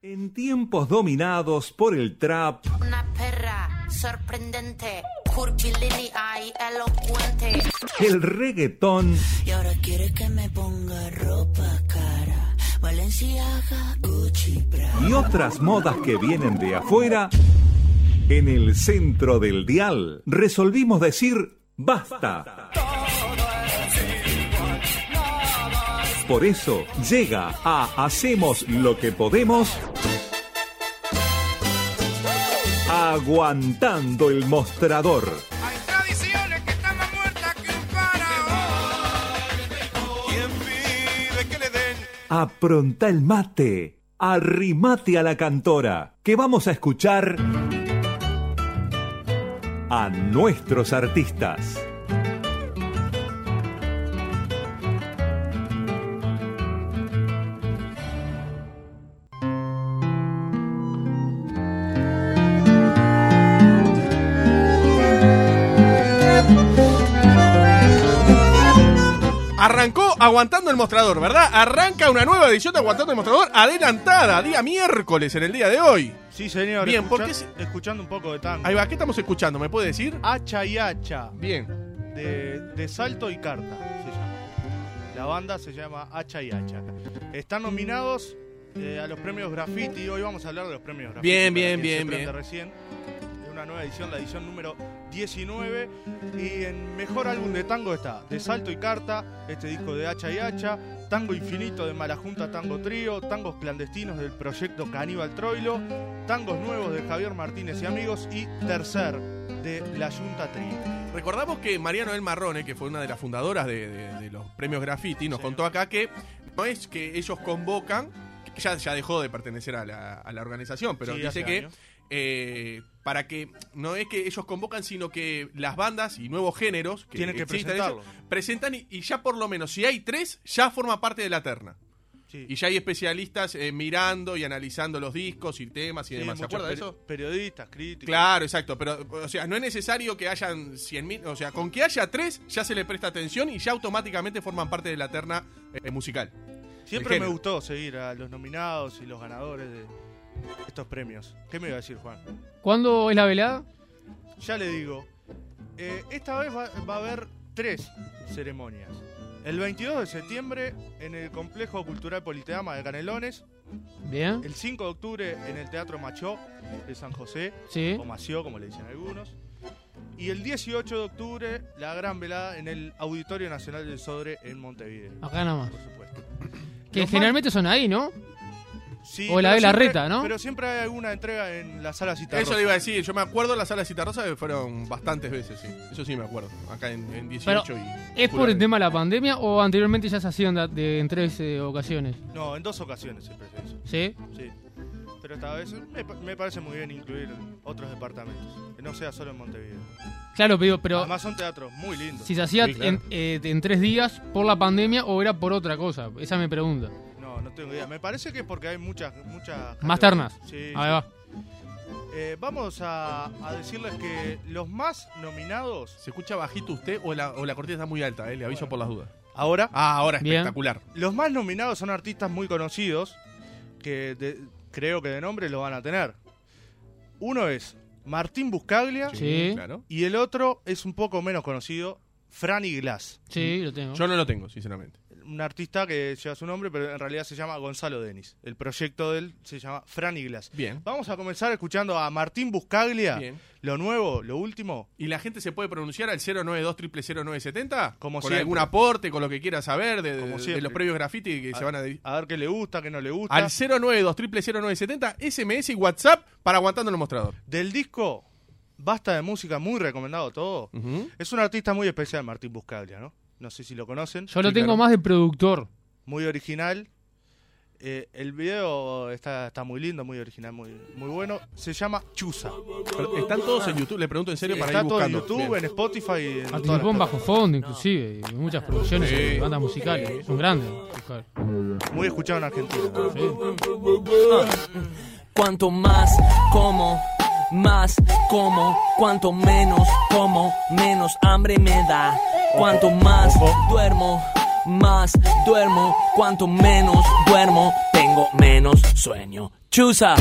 En tiempos dominados por el trap, Una perra sorprendente, curvilínea y elocuente. el reggaetón Y ahora quiere que me ponga ropa cara. Valenciaga, Gucci, Prada. y otras modas que vienen de afuera, en el centro del dial resolvimos decir basta. Por eso llega a Hacemos lo que podemos. Aguantando el mostrador. Hay tradiciones que están más muertas que un faraón. ¿Quién pide que le den? Apronta el mate. Arrimate a la cantora. Que vamos a escuchar a nuestros artistas. Aguantando el mostrador, ¿verdad? Arranca una nueva edición de Aguantando el mostrador adelantada, día miércoles en el día de hoy. Sí, señor. Bien, escucha- ¿por qué se- Escuchando un poco de tango. Ahí va, ¿qué estamos escuchando? ¿Me puede decir? Hacha y Hacha, Bien. de, de Salto y Carta, se llama. La banda se llama Hacha y Hacha. Están nominados eh, a los premios Graffiti. Hoy vamos a hablar de los premios Graffiti. Bien, bien, bien, bien. recién. Una nueva edición, la edición número 19. Y en mejor álbum de tango está De Salto y Carta, este disco de Hacha y Hacha. Tango Infinito de Malajunta Tango Trío, tangos clandestinos del proyecto Caníbal Troilo, tangos nuevos de Javier Martínez y amigos y tercer de La Junta Trío. Recordamos que Mariano El Marrone, que fue una de las fundadoras de, de- de los premios Graffiti, nos Sí. contó acá que no es que ellos convocan, ya, ya dejó de pertenecer a la, a la organización, pero Sí, dice que años. Eh, para que no es que ellos convocan, sino que las bandas y nuevos géneros que Tienen que presentarlo. ellos, presentan y, y ya por lo menos, si hay tres, ya forma parte de la terna. Sí. Y ya hay especialistas eh, mirando y analizando los discos y temas y Sí, demás. ¿Se acuerda de eso? Periodistas, críticos. Claro, exacto, pero o sea, no es necesario que hayan 100.000, o sea, con que haya tres ya se le presta atención y ya automáticamente forman parte de la terna eh, musical. Siempre me gustó seguir a los nominados y los ganadores de estos premios. ¿Qué me iba a decir, Juan? ¿Cuándo es la velada? Ya le digo, eh, esta vez va, va a haber tres ceremonias. El 22 de septiembre en el Complejo Cultural Politeama de Canelones. Bien. El 5 de octubre en el Teatro Machó de San José. Sí. o Mació, como le dicen algunos. Y el 18 de octubre, la gran velada en el Auditorio Nacional del Sodre en Montevideo. Acá nomás. Por supuesto. Que Los generalmente son ahí, ¿no? Sí, o la de la siempre- reta, ¿no? Pero siempre hay alguna entrega en la sala Citarrosa. Eso le iba a decir, yo me acuerdo en la sala Citarrosa que fueron bastantes veces, sí. Eso sí me acuerdo, acá en, en 18 Pero, y... ¿Es por el tema de la pandemia o anteriormente ya se hacían de, de- en tres eh, ocasiones? No, en dos ocasiones siempre se hizo. ¿Sí? Sí. Pero esta vez me, me parece muy bien incluir otros departamentos. Que no sea solo en Montevideo. Claro, pero, pero Además son teatros muy lindos. si se hacía Sí, claro. en, eh, en tres días por la pandemia o era por otra cosa. Esa es mi pregunta. Tengo idea. Me parece que es porque hay muchas... muchas Más ternas. Sí. Va. Eh, vamos a, a decirles que los más nominados ¿Se escucha bajito usted o la, o la cortina está muy alta, eh? Le aviso por las dudas. ahora, Ah, ahora Bien. espectacular. los más nominados son artistas muy conocidos que de- creo que de nombre lo van a tener. Uno es Martín Buscaglia Sí. claro. y el otro es un poco menos conocido, Franny Glass. Sí, lo tengo. Yo no lo tengo, sinceramente. Un artista que lleva su nombre, pero en realidad se llama Gonzalo Denis. El proyecto de él se llama Franny Glass. Bien. Vamos a comenzar escuchando a Martín Buscaglia. Bien. Lo nuevo, lo último, ¿Y la gente se puede pronunciar al 092 0970? Como Con siempre. algún aporte, con lo que quiera saber de, Como los previos graffiti que se van a... a ver qué le gusta, qué no le gusta. Al 092 0970 SMS y WhatsApp para aguantando el mostrador. Del disco Basta de Música, muy recomendado todo. Ujú. Es un artista muy especial, Martín Buscaglia, ¿no? No sé si lo conocen. Yo lo Sí, tengo claro. más de productor. Muy original. Eh, el video está, está muy lindo, muy original, muy, muy bueno. Se llama Chusa. Pero Están todos en YouTube, le pregunto en serio para está ir todo en buscando. YouTube, Bien. en Spotify. y En Participó en Bajo Fondo, inclusive. Y muchas producciones Sí. de bandas musicales. Es un grande. Buscar. plataformas. Muy escuchado en Argentina. ¿no? Sí. Cuanto más como, más como, cuanto menos como, menos hambre me da. Cuanto más duermo, más duermo, cuanto menos duermo, tengo menos sueño. Chusa.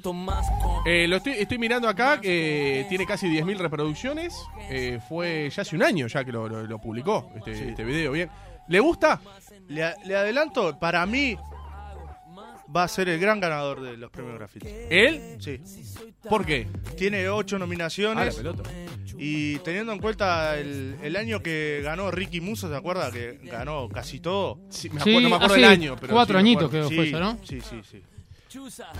Cuanto más como- Eh, lo estoy, estoy mirando acá, que tiene casi 10.000 reproducciones. Eh, fue ya hace un año ya que lo, lo- lo publicó, este, este video, bien. ¿Le gusta? Le, a- le adelanto, para mí va a ser el gran ganador de los premios Graffiti. ¿Él? Sí. ¿Por qué? Tiene ocho Ah, la nominaciones. pelota. y teniendo en cuenta el, el año que ganó Ricky Musso, ¿se acuerda? Que ganó casi todo. Sí, me Sí, acuerdo, no me acuerdo hace del año. Pero cuatro sí me añitos acuerdo. creo que fue eso, ¿no? Sí, sí, sí.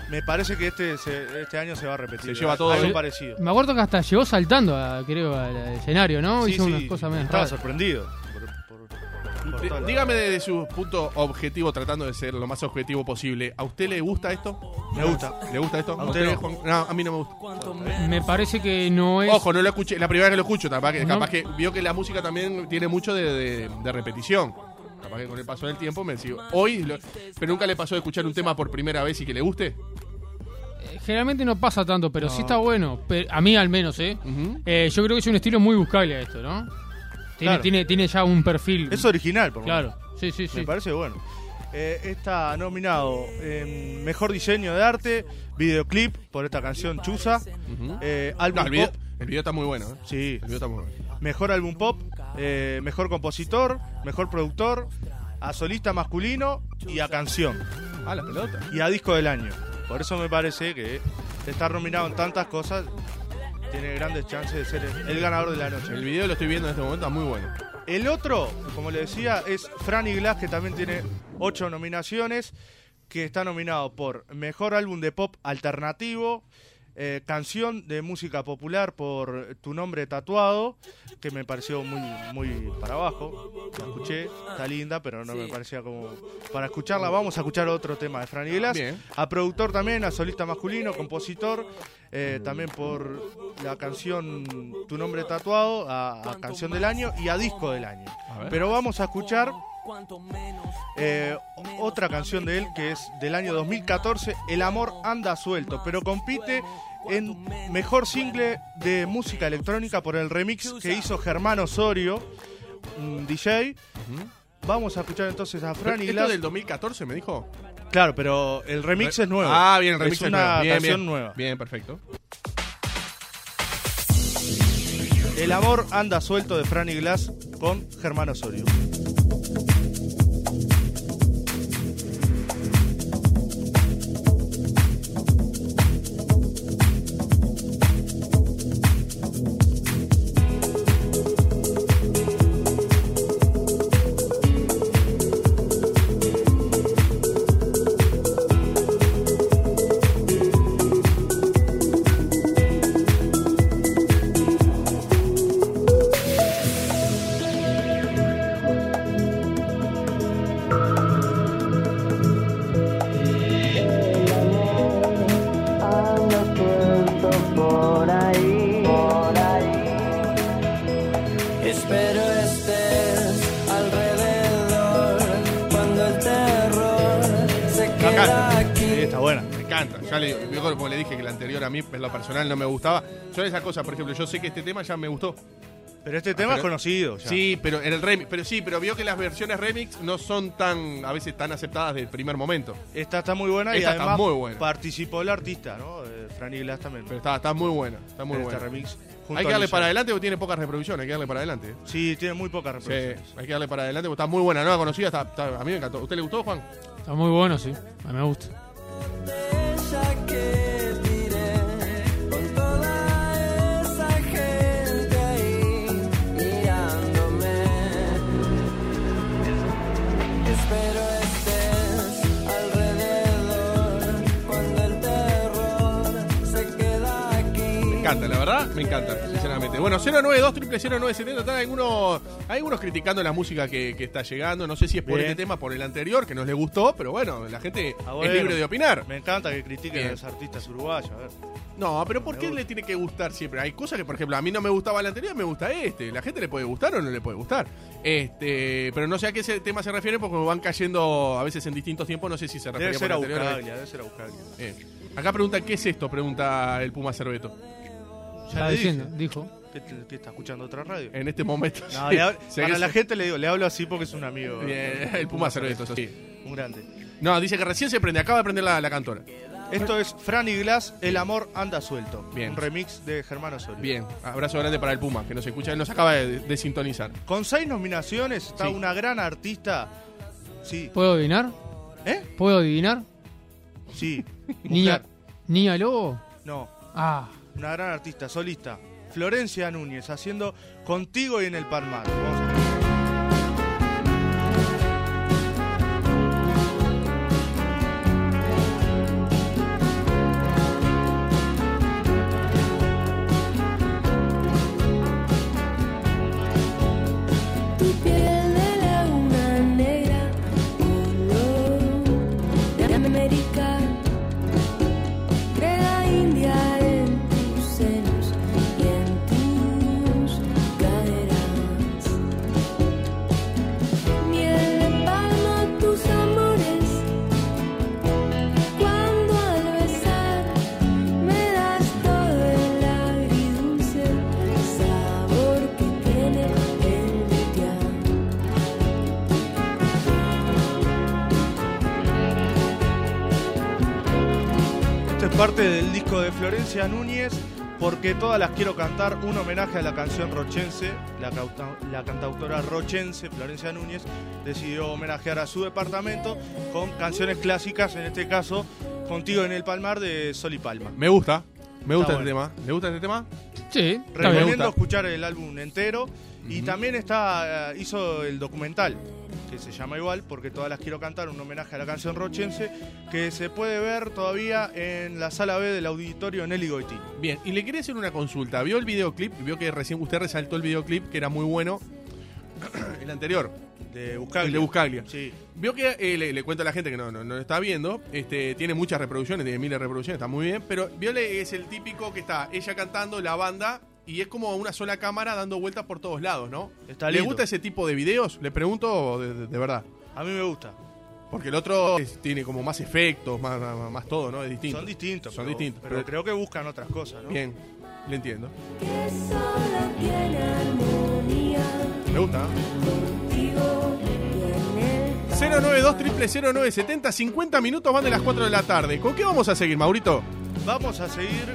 Me parece que este, se- este año se va a repetir. Se lleva todo, Algo parecido. Me acuerdo que hasta llegó saltando, a- creo, al, escenario, ¿no? Sí, Hizo sí, unas cosas medio Estaba raras. sorprendido. por- por- Dígame desde su punto objetivo, tratando de ser lo más objetivo posible. ¿A usted le gusta esto? Me gusta. ¿Le gusta esto? ¿A usted no? Juan? No, a mí no me gusta. menos. Me parece que no es. Ojo, no lo escuché, la primera vez que lo escucho, capaz que, capaz que vio que la música también tiene mucho de, de- de repetición. Capaz que con el paso del tiempo me sigo. Hoy, lo- pero nunca le pasó de escuchar un tema por primera vez y que le guste. eh, Generalmente no pasa tanto, pero sí está bueno. Pero, a mí al menos, ¿eh? Ujú. Eh, Yo creo que es un estilo muy buscable a esto, ¿no? Tiene, Claro. tiene, tiene ya un perfil. Es original, por lo menos. Claro, sí, sí, sí. Me parece bueno. Eh, está nominado Mejor Diseño de Arte, Videoclip por esta canción Chusa, Ujú. eh, No, Álbum el, video, Pop, el video está muy bueno. ¿eh? sí, El video está muy bueno. Mejor Álbum Pop, eh, Mejor Compositor, Mejor Productor, a Solista Masculino y a Canción, Ah, la pelota. y a Disco del Año. Por eso me parece que de estar nominado en tantas cosas, tiene grandes chances de ser el, el ganador de la noche. El video lo estoy viendo en este momento, está muy bueno. El otro, como le decía, es Franny Glass, que también tiene ocho nominaciones, que está nominado por Mejor Álbum de Pop Alternativo, eh, Canción de Música Popular por Tu Nombre Tatuado, que me pareció muy, muy para abajo. La escuché, está linda, pero no me parecía como para escucharla. Vamos a escuchar otro tema de Franny Glass. Bien. A productor también, a solista masculino, compositor, eh, también por la canción Tu Nombre Tatuado, a, a Canción del Año y a Disco del Año. Pero vamos a escuchar eh, otra canción de él que es del año 2014, El Amor Anda Suelto, pero compite en mejor single de música electrónica por el remix que hizo Germán Osorio, un DJ. Vamos a escuchar entonces a Fran y ¿Esto del 2014 me dijo? Claro, pero el remix es nuevo. Ah, bien, el remix es es una nuevo. Bien, canción bien. nueva. Bien, perfecto. El amor anda suelto de Franny Glass con Germán Osorio. En lo personal, no me gustaba. Son esas cosas, por ejemplo, yo sé que este tema ya me gustó. Pero este tema pero- es conocido. ya. Sí, pero en el remix, pero sí, pero vio que las versiones remix no son tan, a veces tan aceptadas del primer momento. Esta está muy buena y Esta está además muy buena. participó el artista, ¿no? Eh, Franny Glass también. Pero está, está muy buena, está muy en buena. este remix. Hay que darle Lisa. para adelante porque tiene pocas reproducciones, hay que darle para adelante. Sí, tiene muy pocas Sí, reproducciones. hay que darle para adelante porque está muy buena, no la conocía, está, está- a mí me encantó. ¿Usted le gustó, Juan? Está muy bueno, sí. A mí me gusta. Encanta, la verdad, me encanta, sinceramente. Bueno, 092 0970 están algunos, hay algunos criticando la música que, que está llegando. No sé si es por Bien. este tema, por el anterior, que nos le gustó, pero bueno, la gente Ah, bueno. es libre de opinar. Me encanta que critiquen Bien. a los artistas uruguayos. A ver. No, pero ¿por Me qué le tiene que gustar siempre? Hay cosas que, por ejemplo, a mí no me gustaba el anterior, me gusta este. La gente le puede gustar o no le puede gustar. Este, pero no sé a qué ese tema se refiere porque van cayendo a veces en distintos tiempos, no sé si se refiere Debe por el anterior. Debe ser a Buscaglia. Bien. Acá pregunta, ¿qué es esto? Pregunta el Puma Cerveto. Ya Estaba diciendo, dijo. ¿Qué, te- qué está escuchando otra radio? En este momento. No, sí. le para que la gente le digo, le hablo así porque es un amigo. Bien, el Puma Cerveto, eso sí. Un grande. No, dice que recién se prende, acaba de prender la, la cantora. Esto es Franny Glass, El amor anda suelto. Bien. Un remix de Germán Osorio. Bien, abrazo grande para el Puma, que nos escucha, él nos acaba de, de sintonizar. Con seis nominaciones está Sí. una gran artista. Sí. ¿Puedo adivinar? ¿Eh? ¿Puedo adivinar? Sí. Niña, Mujer. Niña Lobo. No. Ah, Una gran artista, solista. Florencia Núñez haciendo Contigo y en el Palmar. Parte del disco de Florencia Núñez, porque todas las quiero cantar, un homenaje a la canción rochense, la, cauta- la cantautora rochense, Florencia Núñez, decidió homenajear a su departamento con canciones clásicas, en este caso, Contigo en el Palmar de Sol y Palma. Me gusta, me gusta Está este tema. ¿Le gusta este tema? sí, Recomiendo escuchar el álbum entero y también está eh, hizo el documental que se llama igual porque todas las quiero cantar un homenaje a la canción rochense que se puede ver todavía en la sala B del auditorio Nelly Goitini. Bien, y le quería hacer una consulta. ¿Vio el videoclip? Vio que recién usted resaltó el videoclip, que era muy bueno. el anterior, De Buscaglia. el de Buscaglia. Sí. Vio que, eh, le, le cuento a la gente que no, no, no lo está viendo, este, tiene muchas reproducciones, tiene miles de reproducciones, está muy bien, pero Viole es el típico que está ella cantando, la banda, y es como una sola cámara dando vueltas por todos lados, ¿no? Está ¿Le lindo. gusta ese tipo de videos? Le pregunto de, de- de verdad. A mí me gusta. Porque el otro es- tiene como más efectos, más, más, más todo, ¿no? Es distinto. Son distintos. Son pero- distintos. Pero, pero- creo que buscan otras cosas, ¿no? Bien, le entiendo. que solo tiene armonía Me gusta. ¿no? contigo y en el 092 0970 50 minutos van de las 4 de la tarde. ¿Con qué vamos a seguir, Maurito? Vamos a seguir,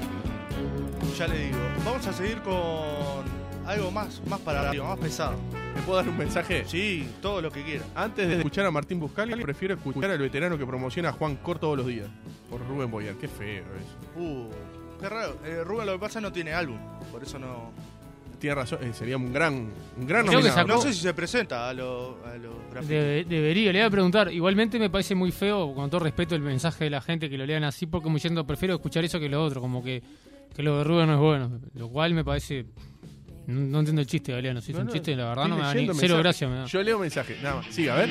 ya le digo, vamos a seguir con algo más, más para arriba, más pesado. ¿Me puedo dar un mensaje? Sí, todo lo que quiera. Antes de escuchar a Martín Buscali, prefiero escuchar al veterano que promociona a Juan Cor todos los días. Por Rubén Boyer. Qué feo eso. Uh, qué raro. Eh, Rubén lo que pasa no tiene álbum, por eso no. Tiene razón, eh, sería un gran, un gran Creo que nominado. sacó- No sé si se presenta a los a los grafitis. Debe- debería, le voy a preguntar. Igualmente me parece muy feo, con todo respeto, el mensaje de la gente que lo lean así, porque como diciendo, prefiero escuchar eso que lo otro, como que, que lo de Rubén no es bueno. Lo cual me parece. No, no entiendo el chiste, Galeano. Si es No, un no, chiste, la verdad no me da ni cero gracia. Me da. Yo leo mensaje, nada más. Sí, a ver.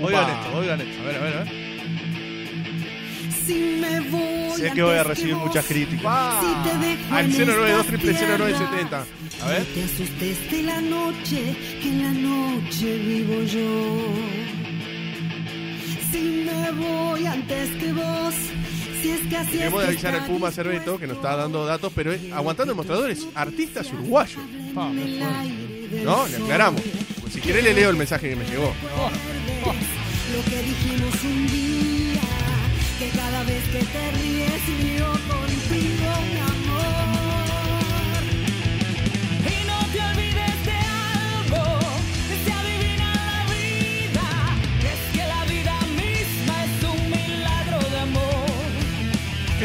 Oigan Upa. esto, oigan esto. A ver, a ver, a ver. Si me voy Sé que voy a recibir vos, muchas críticas. ¡Ah! Si te dejo Al en 092 esta 0970. A ver. No te asustes de la noche, que en la noche vivo yo. Si me voy antes que vos, si es que así avisar al Puma Cerveto que nos está dando datos, pero es, aguantando el mostrador es artistas uruguayos. ¿No? Le aclaramos. Pues si querés le leo el mensaje que me llegó. Lo que dijimos un día, que cada vez que te ríes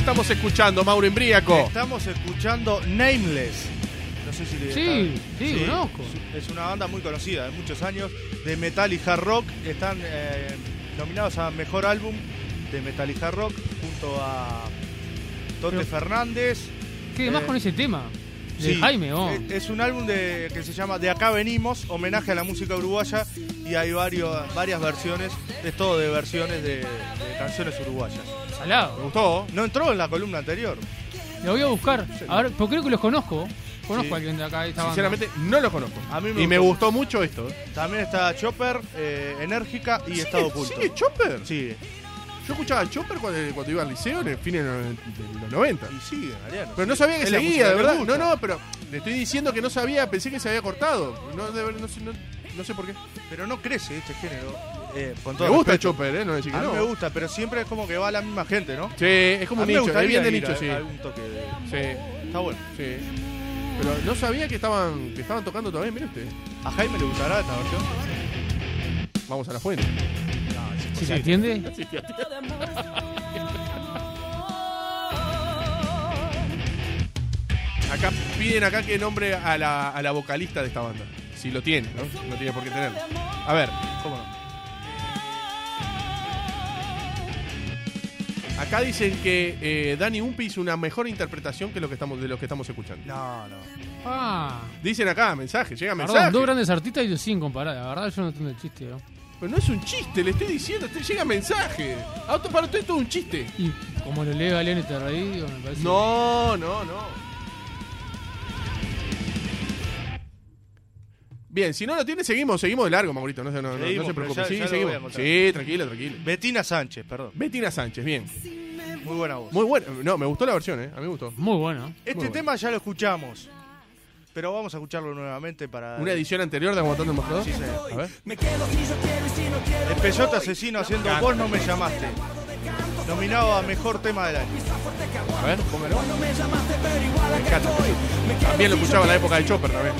estamos escuchando, Mauro Embríaco? Estamos escuchando Nameless. No sé si le Sí, está- sí, conozco. Es una banda muy conocida de muchos años de metal y hard rock. Están eh, nominados a mejor álbum de metal y hard rock junto a Tote Pero- Fernández. ¿Qué más Eh, con ese tema? De Sí, Jaime, oh. es, es un álbum de, que se llama De acá venimos, homenaje a la música uruguaya y hay varios, varias versiones, es todo de versiones de, de canciones uruguayas. ¿Me Salado. gustó? No entró en la columna anterior. Lo voy a buscar. A ver, porque creo que los conozco. Conozco Sí. a alguien de acá esta banda. Sinceramente, no lo conozco. A mí me y me gustó. mucho esto. ¿eh? También está Chopper, eh, Enérgica y Estado ¿Sigue, Oculto. ¿Sigue Chopper? Sí. Yo escuchaba a Chopper cuando, cuando iba al liceo en el fin de los de los 90. Y sigue, Mariano. Pero no sabía que seguía, de verdad. No, no, pero le estoy diciendo que no sabía, pensé que se había cortado. No, de ver- no, sé- no- no sé por qué. Pero no crece este género. Eh, con Me gusta el respeto. Chopper, ¿eh? No decir que A mí no. me gusta, pero siempre es como que va la misma gente, ¿no? Sí, es como A un nicho, es bien de nicho, a- sí. a algún toque de- Sí, Está bueno. sí. Pero no sabía que estaban, que estaban tocando todavía, mire usted. ¿A Jaime le gustará esta versión? Vamos a la fuente. Si se atiende, Acá piden acá que nombre a la, a la vocalista de esta banda. Si lo tiene, ¿no? No tiene por qué tenerlo. A ver, ¿Cómo no? acá dicen que eh, Dani Umpi hizo una mejor interpretación que lo que estamos, de lo que estamos escuchando. No, no. ah, Dicen acá, mensaje, llega mensaje. perdón, dos grandes artistas y los siguen comparar. La verdad yo no entiendo el chiste, ¿no? Pero no es un chiste, le estoy diciendo, te llega mensaje. Auto para usted es todo un chiste. Y como lo lee Galeón y te reí, me parece... No, no, no. Bien, si no lo tiene, seguimos, seguimos de largo, Maurito, no, se- no, no- no Seguimos, se preocupe. ya- sí, ya seguimos. Sí, tranquilo, tranquilo. Betina Sánchez, perdón. Betina Sánchez, bien. Muy buena voz. Muy bueno. No, me gustó la versión, ¿eh? A mí me gustó. Muy bueno. este muy tema ya lo escuchamos. Pero vamos a escucharlo nuevamente para. Una edición anterior de Aguantando el Mostrador. Sí, señor. A ver. El Peyote Asesino haciendo Vos no me llamaste. Nominado a mejor tema del año. A ver, póngalo. Me encanta. También lo escuchaba en la época del Chopper también.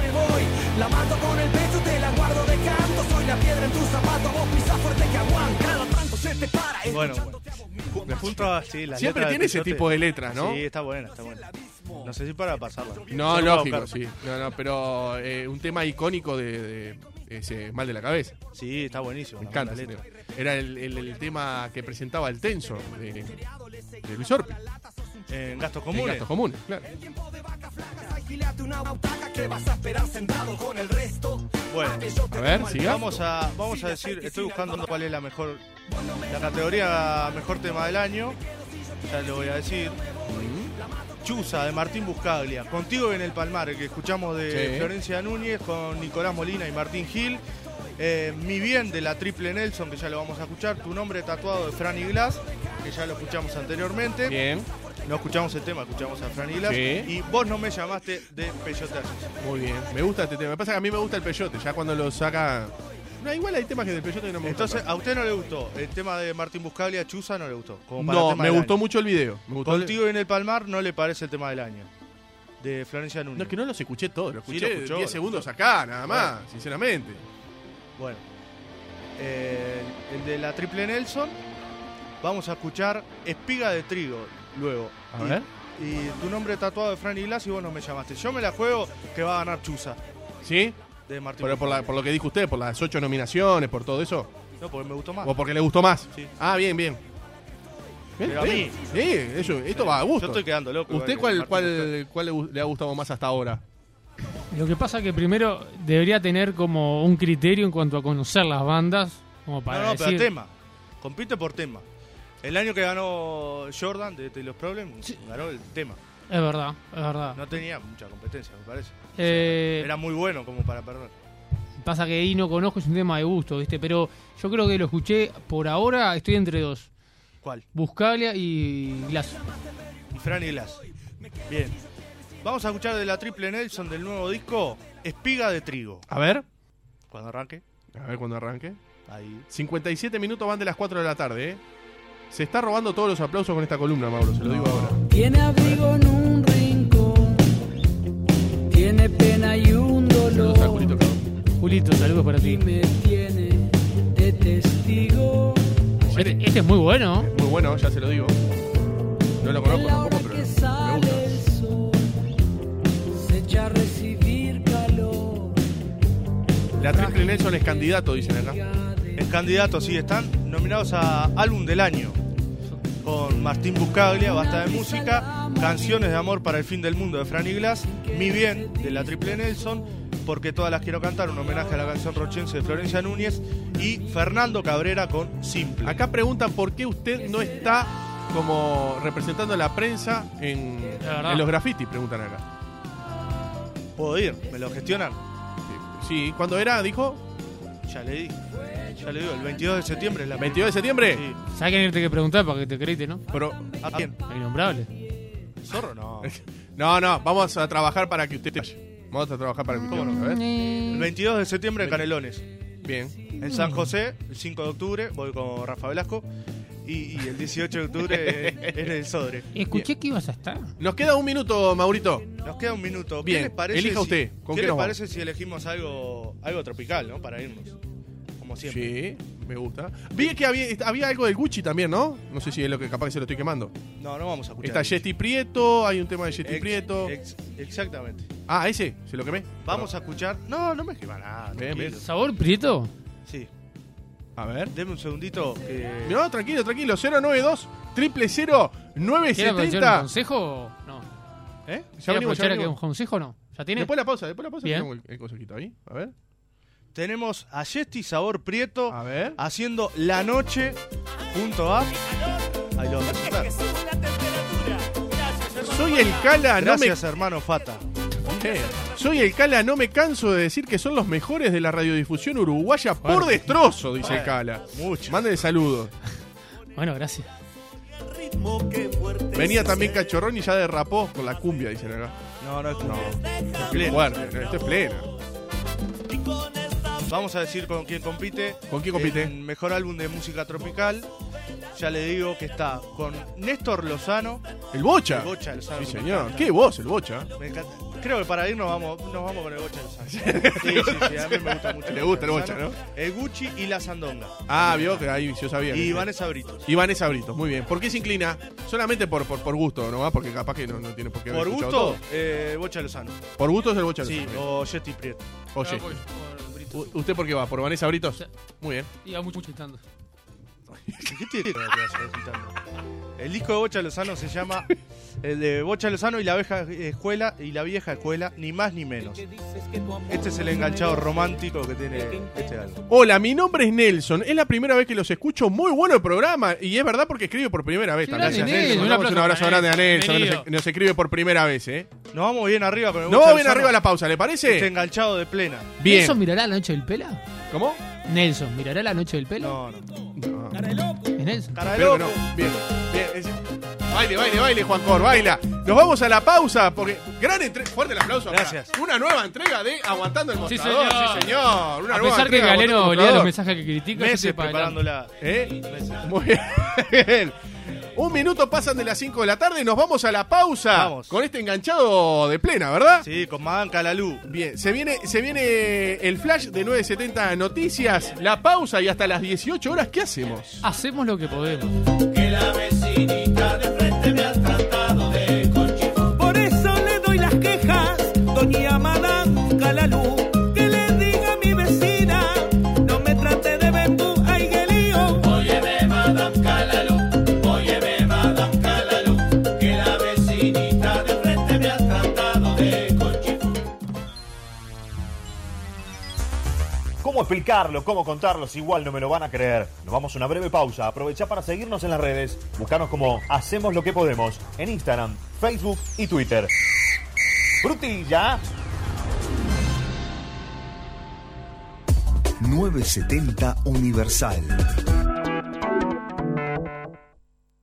Bueno, bueno. Ju- Junto a. Sí, las Siempre tiene ese tipo de letras, ¿no? Sí, está buena, está buena. No sé si para pasarla. No, lógico, sí. No, no, pero eh, un tema icónico de, de ese mal de la cabeza. Sí, está buenísimo. Me encanta letra. tema. Era el, el- el tema que presentaba el tenso de, de Luis Orpi. En gastos En comunes. gastos comunes, claro. Bueno, A ver, siga. vamos a, vamos a decir, estoy buscando cuál es la mejor, la categoría mejor tema del año. Ya lo voy a decir. Chuza de Martín Buscaglia. Contigo en el Palmar, el que escuchamos de Sí. Florencia Núñez con Nicolás Molina y Martín Gil. Eh, Mi bien de la Triple Nelson, que ya lo vamos a escuchar. Tu nombre tatuado de Franny Glass, que ya lo escuchamos anteriormente. Bien, No escuchamos el tema, escuchamos a Franny Glass. Sí. Y vos no me llamaste de Peyote muy bien. Me gusta este tema. Me pasa que a mí me gusta el peyote. Ya cuando lo saca. No, igual hay temas que del peyote que no me gustan Entonces, a usted no le gustó. El tema de Martín Buscaglia, Chuza, no le gustó. Como para No, tema me del gustó año. mucho el video. Me gustó el- Contigo en el Palmar no le parece el tema del año. De Florencia Núñez. No, es que no los escuché todos. Lo Sí, escuché escuchó, 10 lo segundos escuchó. acá, nada más, sinceramente. Bueno. Eh, el de la Triple Nelson. Vamos a escuchar Espiga de Trigo luego. A Y- ver. Y tu nombre tatuado de Franny Glass y vos no me llamaste. Yo me la juego que va a ganar Chuza ¿Sí? De Martín Pero por, la- por lo que dijo usted, por las ocho nominaciones, por todo eso. No, porque me gustó más. O porque le gustó más. Sí. Ah, bien, bien. Bien, Pero a bien. Sí, eso, esto va a gusto. Yo estoy quedando loco. ¿Usted cuál, cuál, cuál le, ha gustado más hasta ahora? Lo que pasa que primero debería tener como un criterio en cuanto a conocer las bandas, como para no, no, pero decir... tema. Compite por tema. El año que ganó Jordan de Taylor Problem, ganó el tema. Es verdad, es verdad. No tenía mucha competencia, me parece. Eh, Era muy bueno como para perder. Pasa que ahí no conozco, es un tema de gusto, ¿viste? Pero yo creo que lo escuché por ahora, estoy entre dos. ¿Cuál? Buscaglia y Glass. Y Franny Glass. Bien. Vamos a escuchar de la Triple Nelson del nuevo disco, Espiga de Trigo. A ver. Cuando arranque, A ver cuando arranque. ahí. 57 minutos van de las 4 de la tarde, ¿eh? Se está robando todos los aplausos con esta columna, Mauro, se lo digo ahora. Tiene abrigo en un rincón, tiene pena y un Saludos a dolor. Julito Cabo. Julito, saludos para Y ti. me tiene de testigo. Este, este es muy bueno. Muy bueno, ya se lo digo. No lo conozco tampoco, pero que me sale gusta. el sol, se echa a recibir calor. La Triple Nelson es candidato, dicen acá. Es candidato, sí, están nominados a Álbum del Año. Con Martín Buscaglia, Basta de Música, Canciones de Amor para el Fin del Mundo de Franny Glass, Mi Bien de la Triple Nelson, Porque todas las quiero cantar, un homenaje a la canción rochense de Florencia Núñez, y Fernando Cabrera con Simple. Acá preguntan por qué usted no está como representando a la prensa en, los grafitis, preguntan acá. ¿Puedo ir? ¿Me lo gestionan? Sí, cuando era, dijo. Ya le di. Ya le digo, el 22 de septiembre es la 22 de septiembre. Sí. ¿Sabes quién te que preguntar para que te creíste, no? Pero, ¿A quién? El innombrable. ¿Zorro? No. no, no, vamos a trabajar para que usted vaya. Vamos a trabajar para que usted ¿Cómo no? vaya, a ver. El 22 de septiembre en Canelones. Bien. En San José, el 5 de octubre, voy con Rafa Velasco. Y, y el 18 de octubre en en el Sodre. Escuché que ibas a estar. Nos queda un minuto, Maurito. Nos queda un minuto. Bien, ¿Qué les parece elija si- usted, ¿con ¿Qué qué les parece si elegimos algo, algo tropical, ¿no? Para irnos. Como siempre. Sí, me gusta. Vi que había, había algo del Gucci también, ¿no? No sé si es lo que capaz que se lo estoy quemando. No, no vamos a escuchar. Está Jetty Prieto, hay un tema de Jetty Ex- Prieto. ex- exactamente. Ah, ese, se lo quemé. Vamos a escuchar. No, no me escriba nada. Bien, tranquilo. ¿Sabor prieto? Sí. A ver. Deme un segundito. que- No, tranquilo, tranquilo. 092 triple 0 ¿Quieres aprovechar un 970. consejo o no? ¿Eh? Ya ¿Quieres venimos, ya aprovechar que un venimos. consejo o no? ¿Ya tiene? Después la pausa, después la pausa. Bien. tengo el, el consejito ahí. A ver. Tenemos a Yesti Sabor Prieto A ver. haciendo La Noche junto a. Ahí lo vamos a presentar. Soy el Cala, no me Gracias, hermano Fata. Soy el Cala, no me canso de decir que son los mejores de la radiodifusión uruguaya por destrozo, dice el Cala. Mucho. Mande saludos. Bueno, gracias. Venía también Cachorrón y ya derrapó con la cumbia, dicen acá. No, no, esto No. es pleno. Fuerte, esto es pleno. Vamos a decir con quién compite. ¿Con quién compite? En mejor álbum de música tropical. Ya le digo que está con Néstor Lozano. El Bocha. El Bocha Lozano. Sí, señor. Qué voz, el Bocha. Me encanta. Creo que para irnos vamos, nos vamos con el Bocha Lozano. Sí, sí, sí, a mí me gusta mucho. Le gusta el Bocha, Lozano. ¿no? El Gucci y la Sandonga. Ah, vio que ahí yo sabía. Y Vanessa Britos. Y Vanessa Britos, muy bien. ¿Por qué se inclina? Solamente por, por, por gusto, ¿no? Porque capaz que no, no tiene por qué haber Por gusto, eh, Bocha Lozano. Por gusto es el Bocha. Sí, Lozano. o Jetty Prieto. Por Brito. ¿U- ¿usted por qué va? ¿Por Vanessa Britos? Sí. Muy bien. Iba mucho gritando. ¿Qué tiene que ver que vas gritando? El disco de Bocha Lozano se llama el de Bocha Lozano y la vieja escuela y la vieja escuela, ni más ni menos. Este es el enganchado romántico que tiene este álbum. Hola, mi nombre es Nelson. Es la primera vez que los escucho. Muy bueno el programa. Y es verdad porque escribe por primera vez. Gracias, Nelson. Un abrazo grande a Nelson. Nos, escribe por primera vez, ¿eh? Nos vamos bien arriba No, Bocha bien arriba la pausa, ¿le parece? Este enganchado de plena. Bien. ¿Nelson mirará la noche del pela? ¿Cómo? Nelson, ¿mirará la noche del pela? No, no. No. ¿Es Nelson? Cara de loco. no. Bien, bien. es- Baile, baile, baile, Juan Cor, baila. Nos vamos a la pausa porque gran entrega. Fuerte el aplauso. para Gracias. Una nueva entrega de Aguantando el Sí, Mostrador. señor. Sí, señor. Una A nueva pesar que Galeno lea los mensajes que critica, Meses preparándola. ¿Eh? Meses. Muy bien. Un minuto pasan de las 5 de la tarde y nos vamos a la pausa. Vamos. Con este enganchado de plena, ¿verdad? Sí, con Madame Calalú. Bien, se viene, se viene el flash de 970 Noticias, la pausa y hasta las 18 horas, ¿qué hacemos? Hacemos lo que podemos. Por explicarlo? ¿Cómo contarlo? Si igual no me lo van a creer. Nos vamos a una breve pausa. Aprovecha para seguirnos en las redes. Buscanos como Hacemos lo que podemos en Instagram, Facebook y Twitter. ¡Frutilla! 970 Universal.